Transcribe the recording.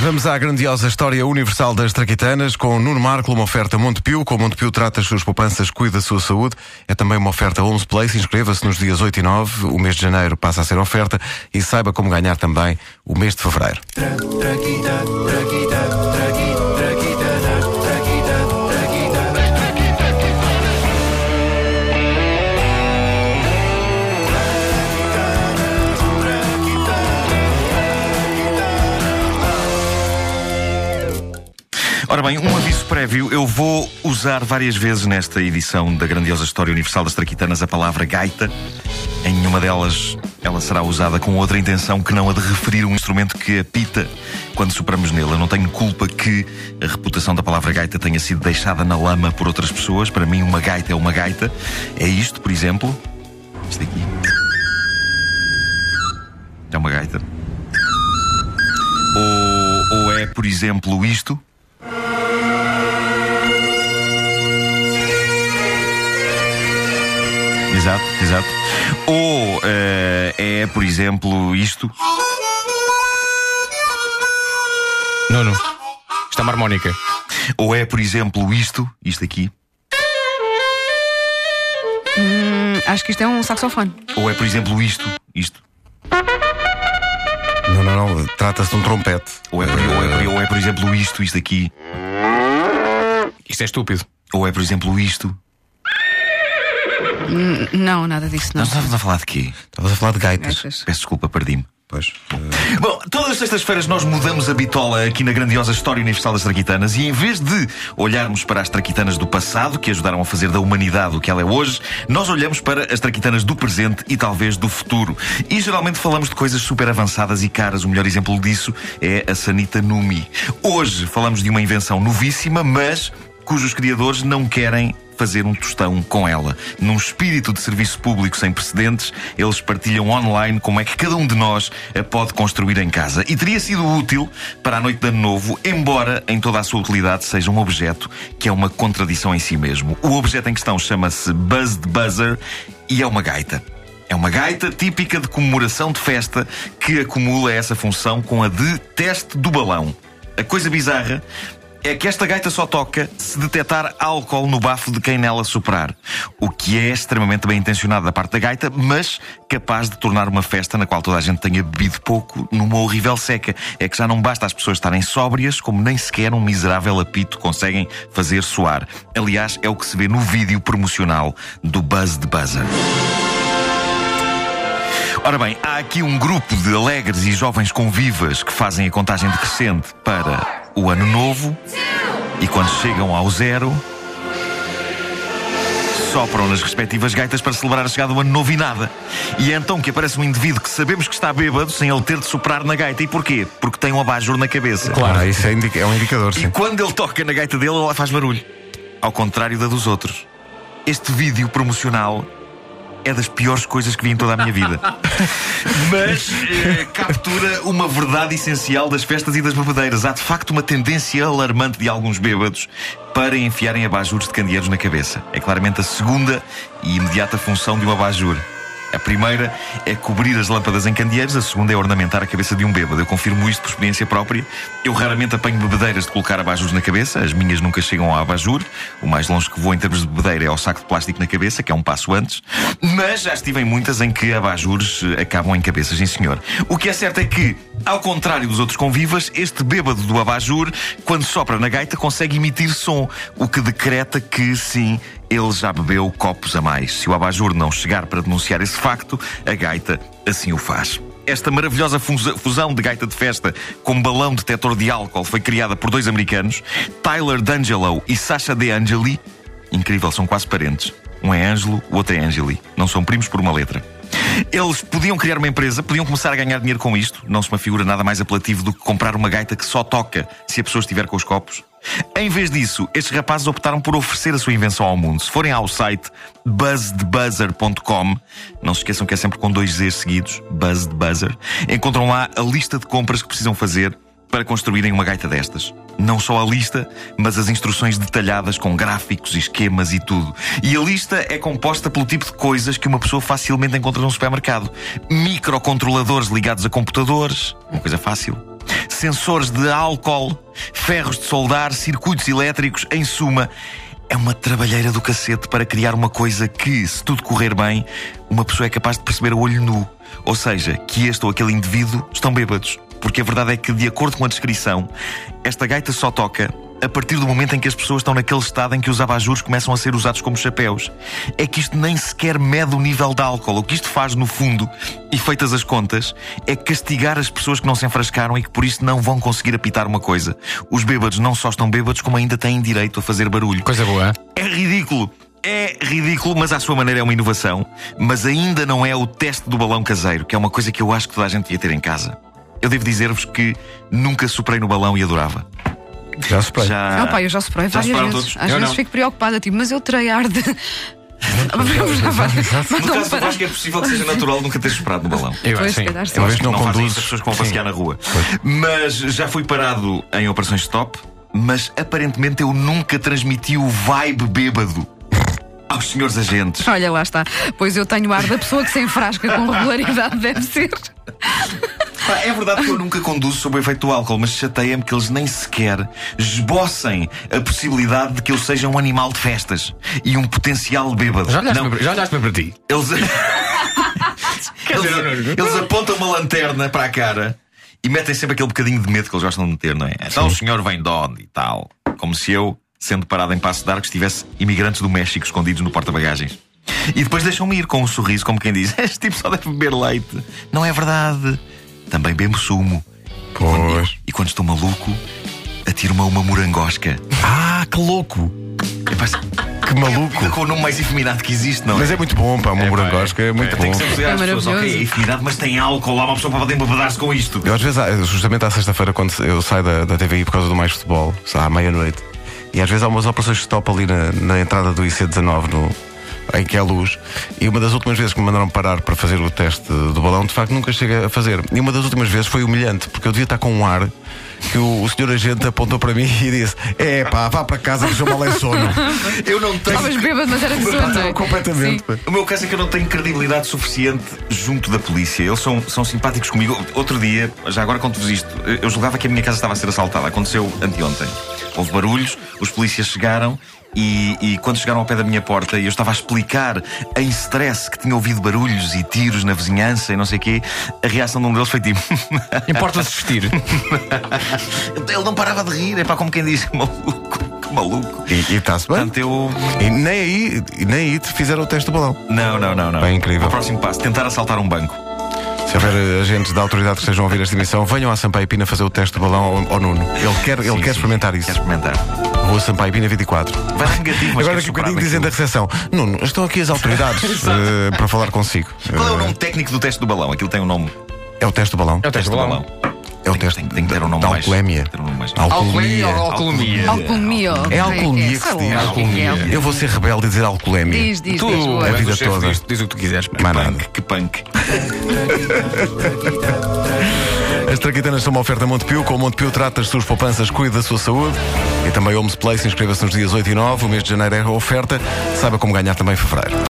Vamos à grandiosa história universal das traquitanas com Nuno Marco, uma oferta Montepio. Com Montepio trata as suas poupanças, cuida da sua saúde. É também uma oferta 11 Place. Inscreva-se nos dias 8 e 9. O mês de janeiro passa a ser oferta e saiba como ganhar também o mês de fevereiro. Ora bem, um aviso prévio. Eu vou usar várias vezes nesta edição da grandiosa História Universal das Traquitanas a palavra gaita. Em nenhuma delas ela será usada com outra intenção que não a de referir um instrumento que apita quando sopramos nele. Eu não tenho culpa que a reputação da palavra gaita tenha sido deixada na lama por outras pessoas. Para mim, uma gaita é uma gaita. É isto, por exemplo. Isto aqui. É uma gaita. Ou, ou é, por exemplo, isto. Exato, exato. Ou uh, é, por exemplo, isto. Nuno, isto é uma harmónica. Ou é, por exemplo, isto, isto aqui. Hum, acho que isto é um saxofone. Ou é, por exemplo, isto, isto. Não, não, não. Trata-se de um trompete. Ou é, por, ou, é, ou é, por exemplo, isto, isto aqui. Isto é estúpido. Ou é, por exemplo, isto. Não, nada disso, não. Nós estávamos a falar de quê? Estavas a falar de gaitas. Gaitas. Peço desculpa, perdi-me. Pois. eh, Bom, todas as sextas-feiras nós mudamos a bitola aqui na grandiosa História Universal das Traquitanas e em vez de olharmos para as traquitanas do passado, que ajudaram a fazer da humanidade o que ela é hoje, nós olhamos para as traquitanas do presente e talvez do futuro. E geralmente falamos de coisas super avançadas e caras. O melhor exemplo disso é a Sanita Numi. Hoje falamos de uma invenção novíssima, mas cujos criadores não querem fazer um tostão com ela. Num espírito de serviço público sem precedentes, eles partilham online como é que cada um de nós a pode construir em casa. E teria sido útil para a noite de ano novo, embora em toda a sua utilidade seja um objeto que é uma contradição em si mesmo. O objeto em questão chama-se Buzzed Buzzer e é uma gaita. É uma gaita típica de comemoração de festa que acumula essa função com a de teste do balão. A coisa bizarra é que esta gaita só toca se detectar álcool no bafo de quem nela soprar. O que é extremamente bem intencionado da parte da gaita, mas capaz de tornar uma festa na qual toda a gente tenha bebido pouco numa horrível seca. É que já não basta as pessoas estarem sóbrias, como nem sequer um miserável apito conseguem fazer soar. Aliás, é o que se vê no vídeo promocional do Buzz de Buzzer. Ora bem, há aqui um grupo de alegres e jovens convivas que fazem a contagem decrescente para o ano novo e quando chegam ao zero sopram nas respectivas gaitas para celebrar a chegada do ano novo e nada. E é então que aparece um indivíduo que sabemos que está bêbado sem ele ter de soprar na gaita. E porquê? Porque tem um abajur na cabeça. Ah, isso é, indica- é um indicador, E sim. quando ele toca na gaita dele, ela faz barulho. Ao contrário da dos outros. Este vídeo promocional é das piores coisas que vi em toda a minha vida. Mas eh, captura uma verdade essencial das festas e das bebedeiras. Há de facto uma tendência alarmante de alguns bêbados para enfiarem abajures de candeeiros na cabeça. É claramente a segunda e imediata função de um abajur. A primeira é cobrir as lâmpadas em candeeiros, a segunda é ornamentar a cabeça de um bêbado. Eu confirmo isto por experiência própria. Eu raramente apanho bebedeiras de colocar abajures na cabeça, as minhas nunca chegam ao abajur. O mais longe que vou em termos de bebedeira é ao saco de plástico na cabeça, que é um passo antes. Mas já estive em muitas em que abajures eh, acabam em cabeças, sim senhor. O que é certo é que, ao contrário dos outros convivas, este bêbado do abajur, quando sopra na gaita, consegue emitir som, o que decreta que, sim, ele já bebeu copos a mais. Se o abajur não chegar para denunciar esse facto, a gaita assim o faz. Esta maravilhosa fusão de gaita de festa com balão detector de álcool foi criada por dois americanos, Tyler D'Angelo e Sasha De Angeli. Incrível, são quase parentes. Um é Ângelo, o outro é Angeli. Não são primos por uma letra. Eles podiam criar uma empresa, podiam começar a ganhar dinheiro com isto. Não se me figura nada mais apelativo do que comprar uma gaita que só toca se a pessoa estiver com os copos. Em vez disso, estes rapazes optaram por oferecer a sua invenção ao mundo. Se forem ao site buzzedbuzzer.com, não se esqueçam que é sempre com dois Z's seguidos, Buzzedbuzzer, encontram lá a lista de compras que precisam fazer para construírem uma gaita destas. Não só a lista, mas as instruções detalhadas com gráficos, esquemas e tudo. E a lista é composta pelo tipo de coisas que uma pessoa facilmente encontra num supermercado: microcontroladores ligados a computadores, uma coisa fácil. sensores de álcool, ferros de soldar, circuitos elétricos, em suma. É uma trabalheira do cacete para criar uma coisa que, se tudo correr bem, uma pessoa é capaz de perceber a olho nu. Ou seja, que este ou aquele indivíduo estão bêbados. Porque a verdade é que, de acordo com a descrição, esta gaita só toca a partir do momento em que as pessoas estão naquele estado em que os abajures começam a ser usados como chapéus. É que isto nem sequer mede o nível de álcool. O que isto faz, no fundo, e feitas as contas, é castigar as pessoas que não se enfrascaram e que por isso não vão conseguir apitar uma coisa. Os bêbados não só estão bêbados, como ainda têm direito a fazer barulho. Coisa boa. É ridículo. É ridículo, mas à sua maneira é uma inovação. Mas ainda não é o teste do balão caseiro, que é uma coisa que eu acho que toda a gente ia ter em casa. Eu devo dizer-vos que nunca soprei no balão e adorava. Já soprei. Já. Não, pá, eu já soprei Já várias vezes. todos? Às Eu vezes não. fico preocupada, tipo, mas eu terei ar de. No caso do. Vasco é possível que seja natural nunca ter soprado no balão. Eu Pois, acho, sim. calhar sim. Uma vez não não isso as pessoas que vão passear na rua. Mas já fui parado em operações stop, mas aparentemente eu nunca transmiti o vibe bêbado aos senhores agentes. Olha, lá está. Pois eu tenho ar da pessoa que se enfrasca com regularidade, deve ser. Pá, é verdade que eu nunca conduzo sob o efeito do álcool, mas chateia-me que eles nem sequer esbocem a possibilidade de que eu seja um animal de festas e um potencial bêbado. Já olhaste, Não, para, já olhaste para ti? eles... eles, eles apontam uma lanterna para a cara e metem sempre aquele bocadinho de medo que eles gostam de meter, não é? Então o senhor vem de onde e tal. Como se eu, sendo parado em Passo de Arcos, tivesse imigrantes do México escondidos no porta-bagagens. E depois deixam-me ir com um sorriso, como quem diz: Este tipo só deve beber leite. Não é verdade. Também bebo sumo. Pois. E quando estou maluco, atiro-me a uma morangosca. Ah, que louco! Que maluco! Ainda com o nome mais efeminado que existe, não é? Mas é muito bom, pá, uma morangosca é muito Tem bom. que sempre dizer às É pessoas, ok, é efeminado, mas tem álcool, lá uma pessoa para poder embebedar-se com isto. Eu às vezes, justamente à sexta-feira, quando eu saio da, da TVI por causa do mais futebol, sei lá, à meia-noite, e às vezes há umas operações de stop ali na, na entrada do IC19, no, em que é luz, e uma das últimas vezes que me mandaram parar para fazer o teste do balão, de facto nunca chega a fazer. E uma das últimas vezes foi humilhante, porque eu devia estar com um ar que o, o senhor agente apontou para mim e disse: É pá, vá para casa que o mal é sono. Eu não tenho. Estavas bêbado, mas era de sono. Completamente. Sim. O meu caso é que eu não tenho credibilidade suficiente junto da polícia. Eles são, são simpáticos comigo. Outro dia, já agora conto-vos isto, eu julgava que a minha casa estava a ser assaltada. Aconteceu anteontem. Houve barulhos, os polícias chegaram. E, e quando chegaram ao pé da minha porta e eu estava a explicar em stress que tinha ouvido barulhos e tiros na vizinhança e não sei o quê, a reação de um deles foi tipo: Importa-se vestir. Ele não parava de rir, é para como quem diz: que maluco, que maluco. E está-se bem. Portanto, eu. E nem aí, nem aí te fizeram o teste do balão. Não, não, não, não. Bem incrível. O próximo passo: tentar assaltar um banco. Se houver eh, agentes da autoridade que estejam a ouvir esta emissão, venham à Sampaio Pina fazer o teste do balão ao, ao Nuno. Ele quer, ele Sim, quer sim. experimentar isso. Quer experimentar. Rua Sampaio Pina 24. Vai dar negativo, mas Agora daqui a bocadinho dizem da aquilo. recepção: Nuno, estão aqui as autoridades eh, para falar consigo. Qual é o Eh, nome técnico do teste do balão? Aquilo tem um nome. É o teste do balão. É o teste do balão. É o teste tem, tem que ter um nome da mais. alcoolemia. Alcoolemia ou Alcoolemia. alcoolemia? É alcoolemia que se diz. Eu vou ser rebelde e dizer alcoolemia. Diz, diz, Tu, diz. a vida toda. diz o que tu quiseres. nada. Punk, que punk. As traquitanas são uma oferta Montepio. Com o Montepio trata as suas poupanças, cuida da sua saúde. E também Homes Place. Inscreva-se nos dias 8 e 9. O mês de janeiro é a oferta. Saiba como ganhar também em fevereiro.